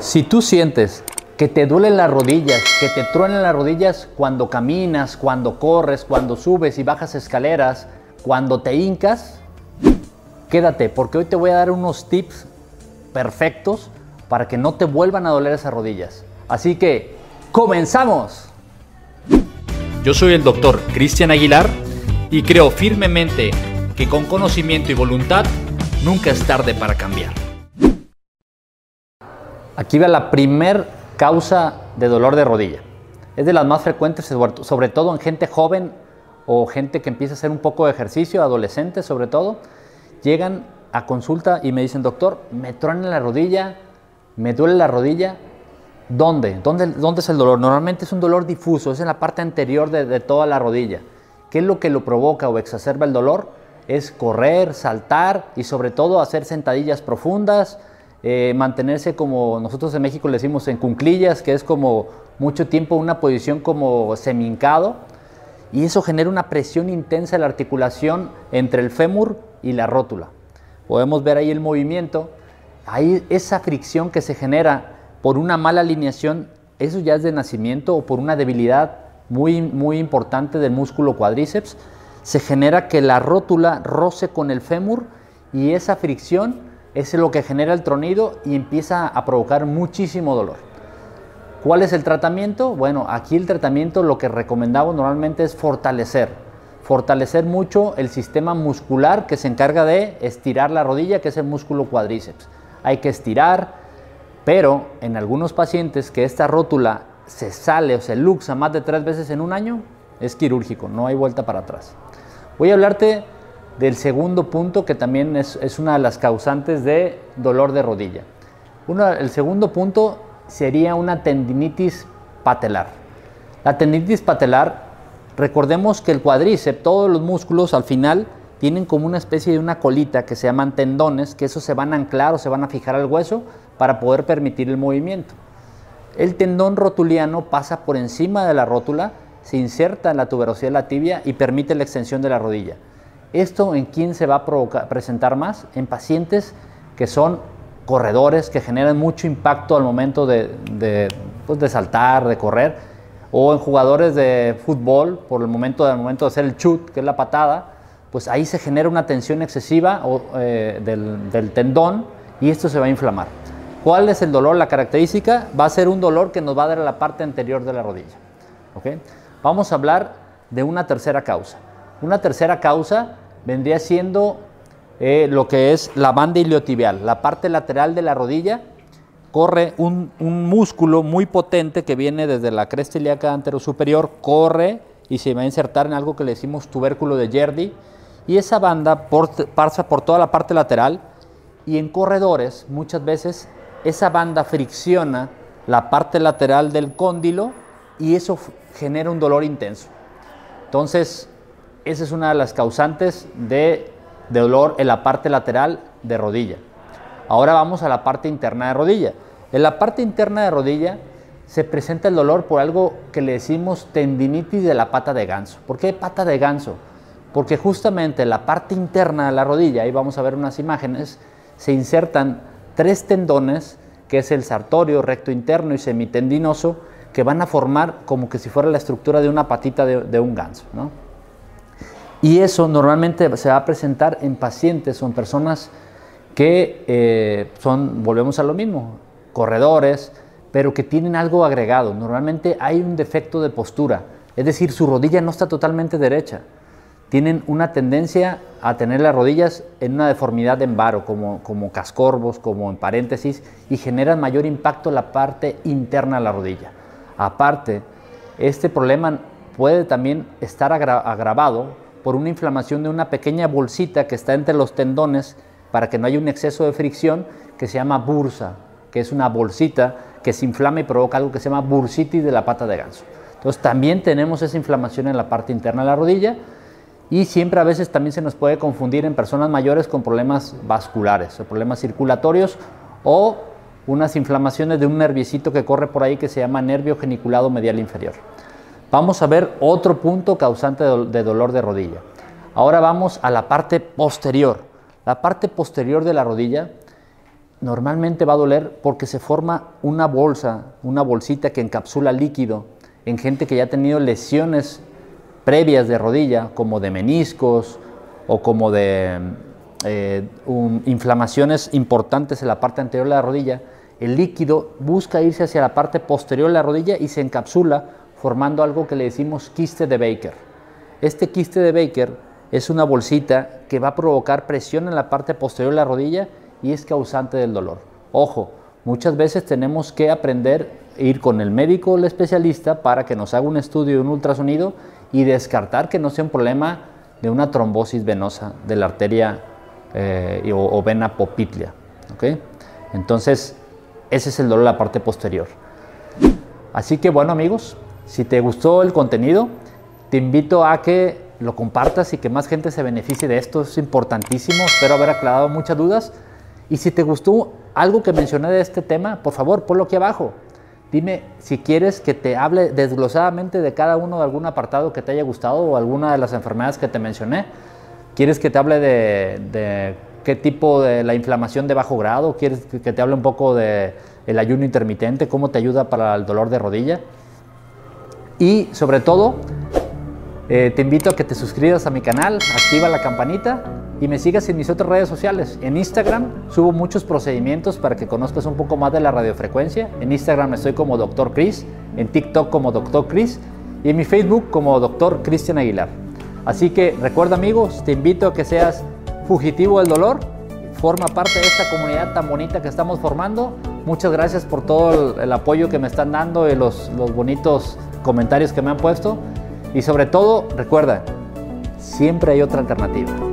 Si tú sientes que te duelen las rodillas, que te truenan las rodillas cuando caminas, cuando corres, cuando subes y bajas escaleras, cuando te hincas, quédate porque hoy te voy a dar unos tips perfectos para que no te vuelvan a doler esas rodillas. Así que, ¡comenzamos! Yo soy el doctor Cristian Aguilar y creo firmemente que con conocimiento y voluntad nunca es tarde para cambiar. Aquí va la primer causa de dolor de rodilla. Es de las más frecuentes, sobre todo en gente joven o gente que empieza a hacer un poco de ejercicio, adolescentes sobre todo. Llegan a consulta y me dicen, doctor, me truena la rodilla, me duele la rodilla. ¿Dónde? ¿Dónde, es el dolor? Normalmente es un dolor difuso, es en la parte anterior de toda la rodilla. ¿Qué es lo que lo provoca o exacerba el dolor? Es correr, saltar y sobre todo hacer sentadillas profundas, eh, mantenerse como nosotros en México le decimos en cunclillas, que es como mucho tiempo una posición como semincado, y eso genera una presión intensa en la articulación entre el fémur y la rótula. Podemos ver ahí el movimiento, ahí esa fricción que se genera por una mala alineación, eso ya es de nacimiento o por una debilidad muy, muy importante del músculo cuádriceps, se genera que la rótula roce con el fémur y esa fricción es lo que genera el tronido y empieza a provocar muchísimo dolor. ¿Cuál es el tratamiento? Bueno, aquí el tratamiento lo que recomendamos normalmente es fortalecer, fortalecer mucho el sistema muscular que se encarga de estirar la rodilla, que es el músculo cuádriceps. Hay que estirar, pero en algunos pacientes que esta rótula se sale o se luxa más de tres veces en un año, es quirúrgico, no hay vuelta para atrás. Voy a hablarte del segundo punto que también es, una de las causantes de dolor de rodilla. el segundo punto sería una tendinitis patelar. La tendinitis patelar, recordemos que el cuádriceps, todos los músculos al final tienen como una especie de una colita que se llaman tendones, que esos se van a anclar o se van a fijar al hueso para poder permitir el movimiento. El tendón rotuliano pasa por encima de la rótula, se inserta en la tuberosidad de la tibia y permite la extensión de la rodilla. ¿Esto en quién se va a presentar más? En pacientes que son corredores, que generan mucho impacto al momento de, pues, saltar, de correr, o en jugadores de fútbol, por el momento, momento de hacer el chut, que es la patada, pues ahí se genera una tensión excesiva eh, del, tendón y esto se va a inflamar. ¿Cuál es el dolor? La característica va a ser un dolor que nos va a dar a la parte anterior de la rodilla. Vamos a hablar de una tercera causa. Una tercera causa vendría siendo eh, lo que es la banda iliotibial, la parte lateral de la rodilla. Corre un, músculo muy potente que viene desde la cresta ilíaca anterosuperior, corre y se va a insertar en algo que le decimos tubérculo de Yerdi. Y esa banda pasa por toda la parte lateral y en corredores muchas veces esa banda fricciona la parte lateral del cóndilo y eso genera un dolor intenso. Entonces, esa es una de las causantes de, dolor en la parte lateral de rodilla. Ahora vamos a la parte interna de rodilla. En la parte interna de rodilla se presenta el dolor por algo que le decimos tendinitis de la pata de ganso. ¿Por qué pata de ganso? Porque justamente en la parte interna de la rodilla, ahí vamos a ver unas imágenes, se insertan tres tendones, que es el sartorio, recto interno y semitendinoso, que van a formar como que si fuera la estructura de una patita de, de un ganso. ¿no? Y eso normalmente se va a presentar en pacientes o en personas que eh, son, volvemos a lo mismo, corredores, pero que tienen algo agregado. Normalmente hay un defecto de postura, es decir, su rodilla no está totalmente derecha. Tienen una tendencia a tener las rodillas en una deformidad en varo, como, como cascorvos, como en paréntesis, y generan mayor impacto la parte interna de la rodilla. Aparte, este problema puede también estar agravado por una inflamación de una pequeña bolsita que está entre los tendones para que no haya un exceso de fricción que se llama bursa, que es una bolsita que se inflama y provoca algo que se llama bursitis de la pata de ganso. Entonces también tenemos esa inflamación en la parte interna de la rodilla y siempre a veces también se nos puede confundir en personas mayores con problemas vasculares o problemas circulatorios o unas inflamaciones de un nerviecito que corre por ahí que se llama nervio geniculado medial inferior. Vamos a ver otro punto causante de dolor de rodilla. Ahora vamos a la parte posterior. La parte posterior de la rodilla normalmente va a doler porque se forma una bolsa, una bolsita que encapsula líquido en gente que ya ha tenido lesiones previas de rodilla, como de meniscos o como de eh, inflamaciones importantes en la parte anterior de la rodilla, el líquido busca irse hacia la parte posterior de la rodilla y se encapsula formando algo que le decimos quiste de Baker. Este quiste de Baker es una bolsita que va a provocar presión en la parte posterior de la rodilla y es causante del dolor. Ojo, muchas veces tenemos que aprender a ir con el médico o el especialista para que nos haga un estudio de un ultrasonido y descartar que no sea un problema de una trombosis venosa de la arteria eh, o, vena popitlia. Entonces, ese es el dolor de la parte posterior. Así que bueno amigos, si te gustó el contenido, te invito a que lo compartas y que más gente se beneficie de esto. Es importantísimo. Espero haber aclarado muchas dudas. Y si te gustó algo que mencioné de este tema, por favor, ponlo aquí abajo. Dime si quieres que te hable desglosadamente de cada uno de algún apartado que te haya gustado o alguna de las enfermedades que te mencioné. ¿Quieres que te hable de, qué tipo de la inflamación de bajo grado? ¿Quieres que te hable un poco de el ayuno intermitente? ¿Cómo te ayuda para el dolor de rodilla? Y sobre todo, eh, te invito a que te suscribas a mi canal, activa la campanita y me sigas en mis otras redes sociales. En Instagram subo muchos procedimientos para que conozcas un poco más de la radiofrecuencia. En Instagram estoy como Dr. Chris, en TikTok como Dr. Chris y en mi Facebook como Dr. Cristian Aguilar. Así que recuerda amigos, te invito a que seas fugitivo del dolor, forma parte de esta comunidad tan bonita que estamos formando. Muchas gracias por todo el, apoyo que me están dando y los, los bonitos comentarios que me han puesto. Y sobre todo, recuerda, siempre hay otra alternativa.